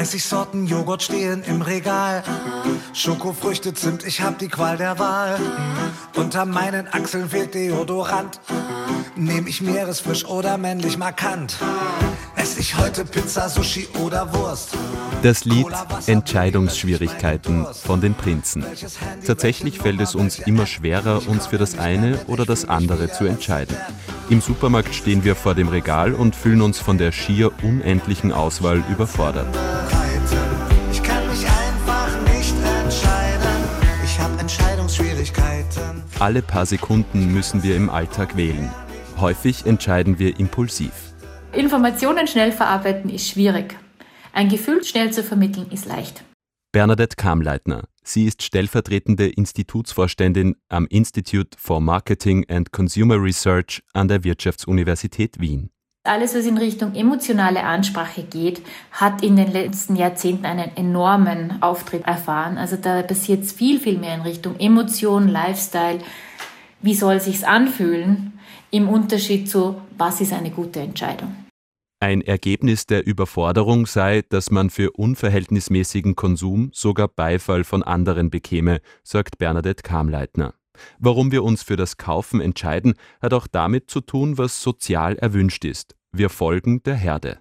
30 Sorten Joghurt stehen im Regal. Schokofrüchte, Zimt, ich hab die Qual der Wahl. Unter meinen Achseln fehlt Deodorant. Nehm ich Meeresfisch oder männlich markant? Ess ich heute Pizza, Sushi oder Wurst? Das Lied Entscheidungsschwierigkeiten von den Prinzen. Tatsächlich fällt es uns immer schwerer, uns für das eine oder das andere zu entscheiden. Im Supermarkt stehen wir vor dem Regal und fühlen uns von der schier unendlichen Auswahl überfordert. Ich kann mich einfach nicht entscheiden. Ich habe Entscheidungsschwierigkeiten. Alle paar Sekunden müssen wir im Alltag wählen. Häufig entscheiden wir impulsiv. Informationen schnell verarbeiten ist schwierig. Ein Gefühl schnell zu vermitteln ist leicht. Bernadette Kamleitner. Sie ist stellvertretende Institutsvorständin am Institute for Marketing and Consumer Research an der Wirtschaftsuniversität Wien. Alles, was in Richtung emotionale Ansprache geht, hat in den letzten Jahrzehnten einen enormen Auftritt erfahren. Also da passiert viel, viel mehr in Richtung Emotion, Lifestyle. Wie soll sich's anfühlen? Im Unterschied zu, was ist eine gute Entscheidung? Ein Ergebnis der Überforderung sei, dass man für unverhältnismäßigen Konsum sogar Beifall von anderen bekäme, sagt Bernadette Kamleitner. Warum wir uns für das Kaufen entscheiden, hat auch damit zu tun, was sozial erwünscht ist. Wir folgen der Herde.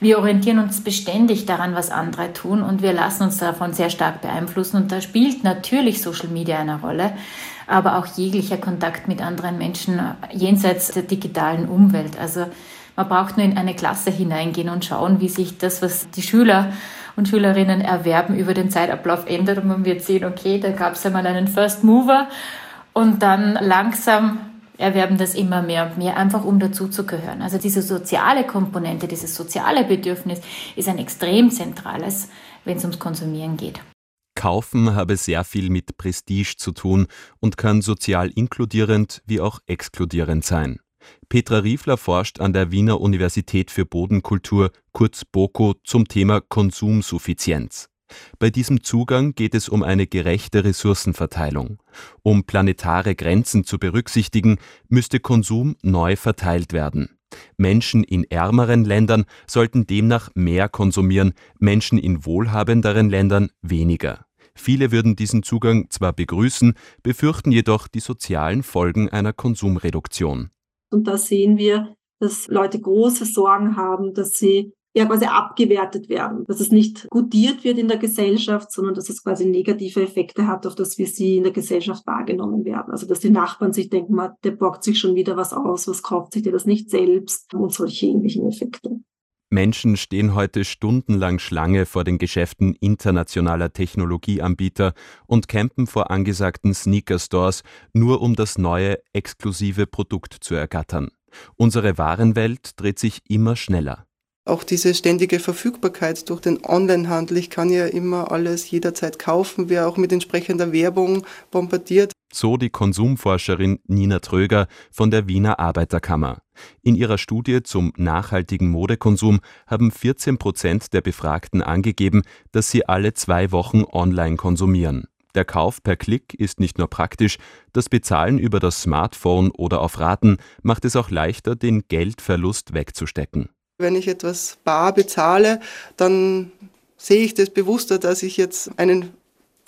Wir orientieren uns beständig daran, was andere tun und wir lassen uns davon sehr stark beeinflussen und da spielt natürlich Social Media eine Rolle, aber auch jeglicher Kontakt mit anderen Menschen jenseits der digitalen Umwelt. Also man braucht nur in eine Klasse hineingehen und schauen, wie sich das, was die Schüler und Schülerinnen erwerben, über den Zeitablauf ändert. Und man wird sehen, okay, da gab es einmal einen First Mover und dann langsam erwerben das immer mehr und mehr, einfach um dazuzugehören. Also diese soziale Komponente, dieses soziale Bedürfnis ist ein extrem zentrales, wenn es ums Konsumieren geht. Kaufen habe sehr viel mit Prestige zu tun und kann sozial inkludierend wie auch exkludierend sein. Petra Riefler forscht an der Wiener Universität für Bodenkultur, kurz BOKO, zum Thema Konsumsuffizienz. Bei diesem Zugang geht es um eine gerechte Ressourcenverteilung. Um planetare Grenzen zu berücksichtigen, müsste Konsum neu verteilt werden. Menschen in ärmeren Ländern sollten demnach mehr konsumieren, Menschen in wohlhabenderen Ländern weniger. Viele würden diesen Zugang zwar begrüßen, befürchten jedoch die sozialen Folgen einer Konsumreduktion. Und da sehen wir, dass Leute große Sorgen haben, dass sie ja quasi abgewertet werden, dass es nicht gutiert wird in der Gesellschaft, sondern dass es quasi negative Effekte hat, auf das, wie sie in der Gesellschaft wahrgenommen werden. Also dass die Nachbarn sich denken, der borgt sich schon wieder was aus, was kauft sich der das nicht selbst und solche ähnlichen Effekte. Menschen stehen heute stundenlang Schlange vor den Geschäften internationaler Technologieanbieter und campen vor angesagten Sneaker-Stores, nur um das neue, exklusive Produkt zu ergattern. Unsere Warenwelt dreht sich immer schneller. Auch diese ständige Verfügbarkeit durch den Onlinehandel. Ich kann ja immer alles jederzeit kaufen, wer auch mit entsprechender Werbung bombardiert. So die Konsumforscherin Nina Tröger von der Wiener Arbeiterkammer. In ihrer Studie zum nachhaltigen Modekonsum haben 14 Prozent der Befragten angegeben, dass sie alle zwei Wochen online konsumieren. Der Kauf per Klick ist nicht nur praktisch, das Bezahlen über das Smartphone oder auf Raten macht es auch leichter, den Geldverlust wegzustecken. Wenn ich etwas bar bezahle, dann sehe ich das bewusster, dass ich jetzt einen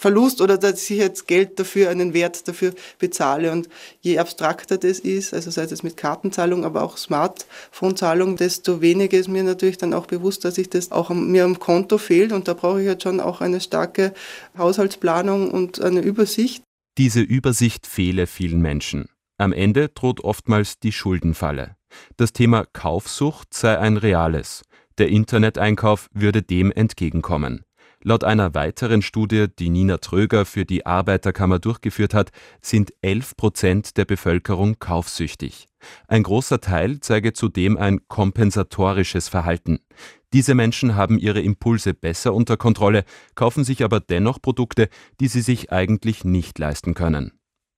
Verlust oder dass ich jetzt Geld dafür, einen Wert dafür bezahle. Und je abstrakter das ist, also sei es mit Kartenzahlung, aber auch Smartphone-Zahlung, desto weniger ist mir natürlich dann auch bewusst, dass ich das auch mir am Konto fehlt. Und da brauche ich jetzt schon auch eine starke Haushaltsplanung und eine Übersicht. Diese Übersicht fehle vielen Menschen. Am Ende droht oftmals die Schuldenfalle. Das Thema Kaufsucht sei ein reales. Der Interneteinkauf würde dem entgegenkommen. Laut einer weiteren Studie, die Nina Tröger für die Arbeiterkammer durchgeführt hat, sind 11 Prozent der Bevölkerung kaufsüchtig. Ein großer Teil zeige zudem ein kompensatorisches Verhalten. Diese Menschen haben ihre Impulse besser unter Kontrolle, kaufen sich aber dennoch Produkte, die sie sich eigentlich nicht leisten können.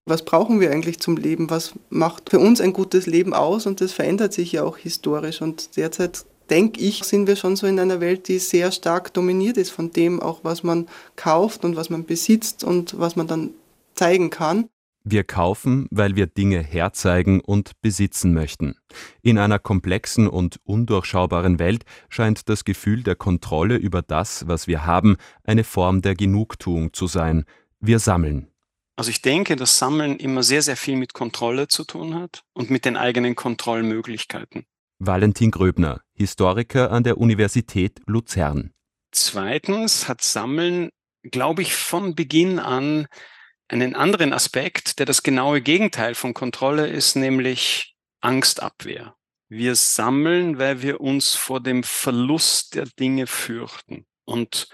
Was brauchen wir eigentlich zum Leben? Was macht für uns ein gutes Leben aus? Und das verändert sich ja auch historisch. Und derzeit denke ich, sind wir schon so in einer Welt, die sehr stark dominiert ist von dem auch, was man kauft und was man besitzt und was man dann zeigen kann. Wir kaufen, weil wir Dinge herzeigen und besitzen möchten. In einer komplexen und undurchschaubaren Welt scheint das Gefühl der Kontrolle über das, was wir haben, eine Form der Genugtuung zu sein. Wir sammeln. Also ich denke, dass Sammeln immer sehr, sehr viel mit Kontrolle zu tun hat und mit den eigenen Kontrollmöglichkeiten. Valentin Gröbner, Historiker an der Universität Luzern. Zweitens hat Sammeln, glaube ich, von Beginn an einen anderen Aspekt, der das genaue Gegenteil von Kontrolle ist, nämlich Angstabwehr. Wir sammeln, weil wir uns vor dem Verlust der Dinge fürchten. Und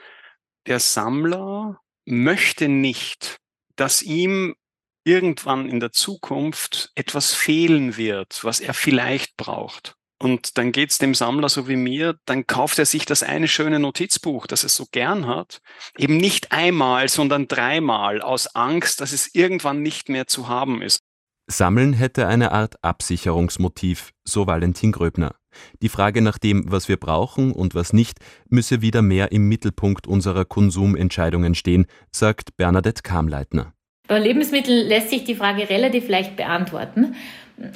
der Sammler möchte nicht, dass ihm irgendwann in der Zukunft etwas fehlen wird, was er vielleicht braucht. Und dann geht's dem Sammler so wie mir, dann kauft er sich das eine schöne Notizbuch, das er so gern hat, eben nicht einmal, sondern dreimal aus Angst, dass es irgendwann nicht mehr zu haben ist. Sammeln hätte eine Art Absicherungsmotiv, so Valentin Gröbner. Die Frage nach dem, was wir brauchen und was nicht, müsse wieder mehr im Mittelpunkt unserer Konsumentscheidungen stehen, sagt Bernadette Kamleitner. Bei Lebensmitteln lässt sich die Frage relativ leicht beantworten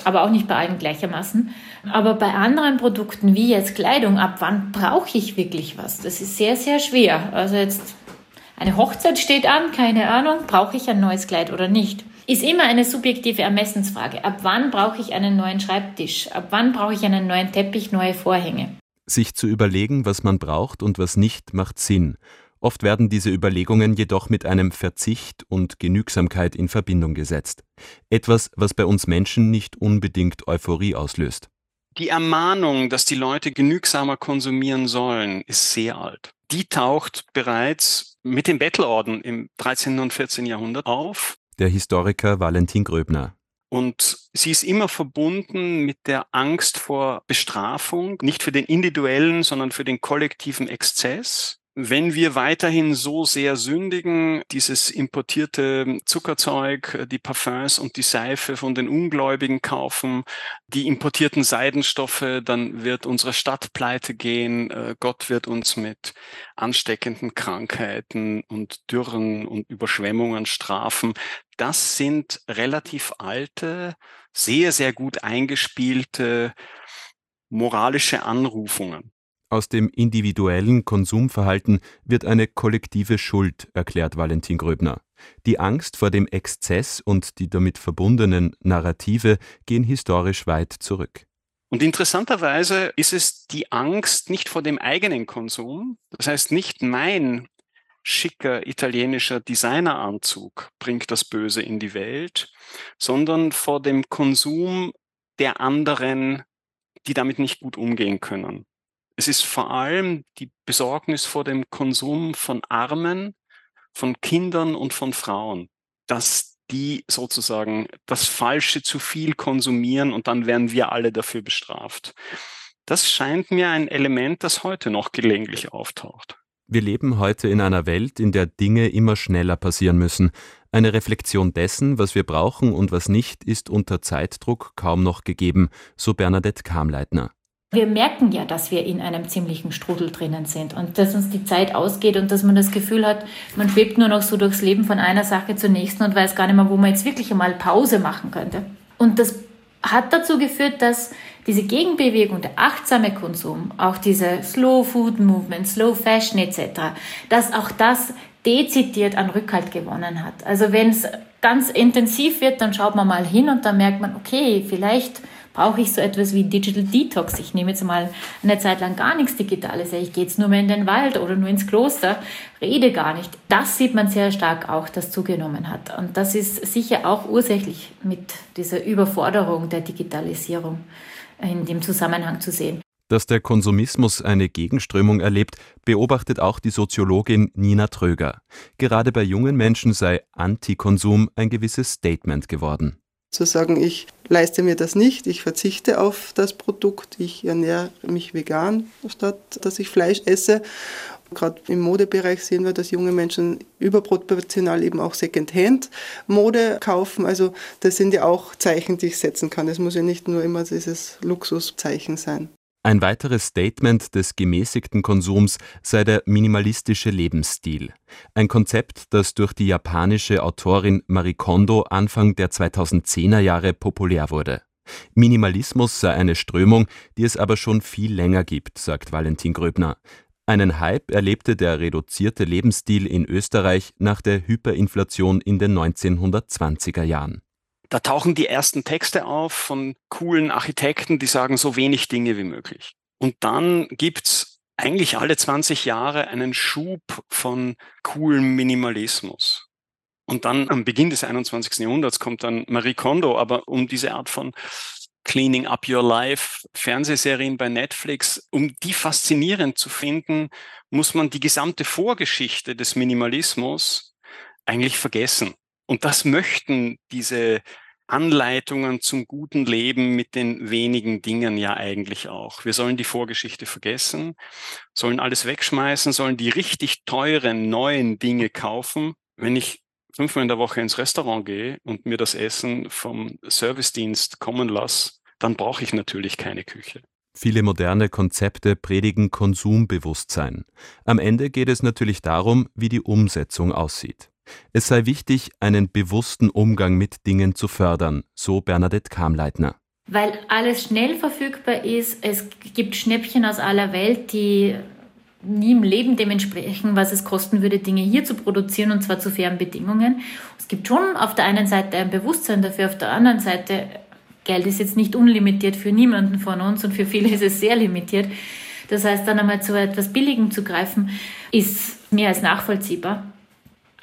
aber auch nicht bei allen gleichermaßen. Aber bei anderen Produkten wie jetzt Kleidung, ab wann brauche ich wirklich was? Das ist sehr, sehr schwer. Also jetzt eine Hochzeit steht an, keine Ahnung, brauche ich ein neues Kleid oder nicht? Ist immer eine subjektive Ermessensfrage. Ab wann brauche ich einen neuen Schreibtisch? Ab wann brauche ich einen neuen Teppich, neue Vorhänge? Sich zu überlegen, was man braucht und was nicht, macht Sinn. Oft werden diese Überlegungen jedoch mit einem Verzicht und Genügsamkeit in Verbindung gesetzt. Etwas, was bei uns Menschen nicht unbedingt Euphorie auslöst. Die Ermahnung, dass die Leute genügsamer konsumieren sollen, ist sehr alt. Die taucht bereits mit dem Bettelorden im 13. und 14. Jahrhundert auf. Der Historiker Valentin Gröbner. Und sie ist immer verbunden mit der Angst vor Bestrafung, nicht für den individuellen, sondern für den kollektiven Exzess wenn wir weiterhin so sehr sündigen, dieses importierte Zuckerzeug, äh, die Parfums und die Seife von den Ungläubigen kaufen, die importierten Seidenstoffe, dann wird unsere Stadt pleite gehen, äh, Gott wird uns mit ansteckenden Krankheiten und Dürren und Überschwemmungen strafen. Das sind relativ alte, sehr, sehr gut eingespielte moralische Anrufungen. Aus dem individuellen Konsumverhalten wird eine kollektive Schuld, erklärt Valentin Gröbner. Die Angst vor dem Exzess und die damit verbundenen Narrative gehen historisch weit zurück. Und interessanterweise ist es die Angst nicht vor dem eigenen Konsum, das heißt nicht mein schicker italienischer Designeranzug bringt das Böse in die Welt, sondern vor dem Konsum der anderen, die damit nicht gut umgehen können. Es ist vor allem die Besorgnis vor dem Konsum von Armen, von Kindern und von Frauen, dass die sozusagen das Falsche zu viel konsumieren und dann werden wir alle dafür bestraft. Das scheint mir ein Element, das heute noch gelegentlich auftaucht. Wir leben heute in einer Welt, in der Dinge immer schneller passieren müssen. Eine Reflexion dessen, was wir brauchen und was nicht, ist unter Zeitdruck kaum noch gegeben, so Bernadette Kamleitner. Wir merken ja, dass wir in einem ziemlichen Strudel drinnen sind und dass uns die Zeit ausgeht und dass man das Gefühl hat, man schwebt nur noch so durchs Leben von einer Sache zur nächsten und weiß gar nicht mehr, wo man jetzt wirklich einmal Pause machen könnte. Und das hat dazu geführt, dass diese Gegenbewegung, der achtsame Konsum, auch diese Slow Food Movement, Slow Fashion etc., dass auch das dezidiert an Rückhalt gewonnen hat. Also wenn es ganz intensiv wird, dann schaut man mal hin und dann merkt man, okay, vielleicht brauche ich so etwas wie Digital Detox. Ich nehme jetzt mal eine Zeit lang gar nichts Digitales. Ich gehe jetzt nur mehr in den Wald oder nur ins Kloster, rede gar nicht. Das sieht man sehr stark auch, das zugenommen hat. Und das ist sicher auch ursächlich mit dieser Überforderung der Digitalisierung in dem Zusammenhang zu sehen. Dass der Konsumismus eine Gegenströmung erlebt, beobachtet auch die Soziologin Nina Tröger. Gerade bei jungen Menschen sei Antikonsum ein gewisses Statement geworden zu sagen, ich leiste mir das nicht, ich verzichte auf das Produkt, ich ernähre mich vegan, statt dass ich Fleisch esse. Gerade im Modebereich sehen wir, dass junge Menschen überproportional eben auch Secondhand-Mode kaufen. Also das sind ja auch Zeichen, die ich setzen kann. Es muss ja nicht nur immer dieses Luxuszeichen sein. Ein weiteres Statement des gemäßigten Konsums sei der minimalistische Lebensstil, ein Konzept, das durch die japanische Autorin Marie Kondo Anfang der 2010er Jahre populär wurde. Minimalismus sei eine Strömung, die es aber schon viel länger gibt, sagt Valentin Gröbner. Einen Hype erlebte der reduzierte Lebensstil in Österreich nach der Hyperinflation in den 1920er Jahren. Da tauchen die ersten Texte auf von coolen Architekten, die sagen so wenig Dinge wie möglich. Und dann gibt's eigentlich alle 20 Jahre einen Schub von coolem Minimalismus. Und dann am Beginn des 21. Jahrhunderts kommt dann Marie Kondo, aber um diese Art von Cleaning Up Your Life Fernsehserien bei Netflix, um die faszinierend zu finden, muss man die gesamte Vorgeschichte des Minimalismus eigentlich vergessen. Und das möchten diese Anleitungen zum guten Leben mit den wenigen Dingen ja eigentlich auch. Wir sollen die Vorgeschichte vergessen, sollen alles wegschmeißen, sollen die richtig teuren neuen Dinge kaufen. Wenn ich fünfmal in der Woche ins Restaurant gehe und mir das Essen vom Servicedienst kommen lasse, dann brauche ich natürlich keine Küche. Viele moderne Konzepte predigen Konsumbewusstsein. Am Ende geht es natürlich darum, wie die Umsetzung aussieht. Es sei wichtig, einen bewussten Umgang mit Dingen zu fördern, so Bernadette Kamleitner. Weil alles schnell verfügbar ist, es gibt Schnäppchen aus aller Welt, die nie im Leben dementsprechend, was es kosten würde, Dinge hier zu produzieren und zwar zu fairen Bedingungen. Es gibt schon auf der einen Seite ein Bewusstsein dafür, auf der anderen Seite, Geld ist jetzt nicht unlimitiert für niemanden von uns und für viele ist es sehr limitiert. Das heißt, dann einmal zu etwas Billigem zu greifen, ist mehr als nachvollziehbar.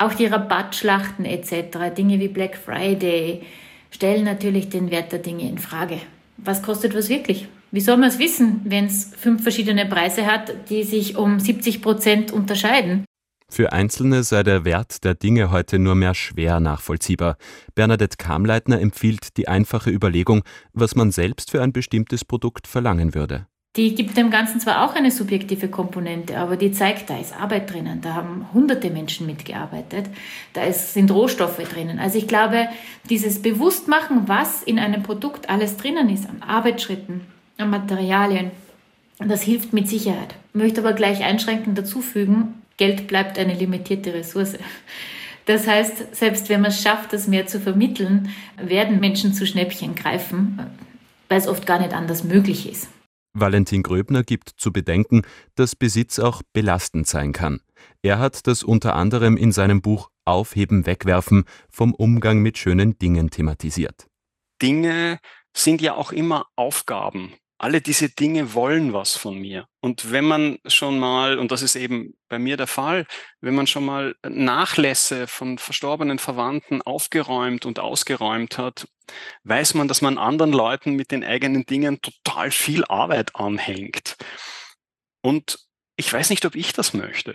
Auch die Rabattschlachten etc., Dinge wie Black Friday, stellen natürlich den Wert der Dinge in Frage. Was kostet was wirklich? Wie soll man es wissen, wenn es fünf verschiedene Preise hat, die sich um 70 Prozent unterscheiden? Für Einzelne sei der Wert der Dinge heute nur mehr schwer nachvollziehbar. Bernadette Kamleitner empfiehlt die einfache Überlegung, was man selbst für ein bestimmtes Produkt verlangen würde. Die gibt dem Ganzen zwar auch eine subjektive Komponente, aber die zeigt, da ist Arbeit drinnen, da haben hunderte Menschen mitgearbeitet, da ist, sind Rohstoffe drinnen. Also ich glaube, dieses Bewusstmachen, was in einem Produkt alles drinnen ist, an Arbeitsschritten, an Materialien, das hilft mit Sicherheit. Ich möchte aber gleich einschränkend dazufügen, Geld bleibt eine limitierte Ressource. Das heißt, selbst wenn man es schafft, das mehr zu vermitteln, werden Menschen zu Schnäppchen greifen, weil es oft gar nicht anders möglich ist. Valentin Gröbner gibt zu bedenken, dass Besitz auch belastend sein kann. Er hat das unter anderem in seinem Buch Aufheben, Wegwerfen vom Umgang mit schönen Dingen thematisiert. Dinge sind ja auch immer Aufgaben alle diese Dinge wollen was von mir. Und wenn man schon mal, und das ist eben bei mir der Fall, wenn man schon mal Nachlässe von verstorbenen Verwandten aufgeräumt und ausgeräumt hat, weiß man, dass man anderen Leuten mit den eigenen Dingen total viel Arbeit anhängt. Und ich weiß nicht, ob ich das möchte.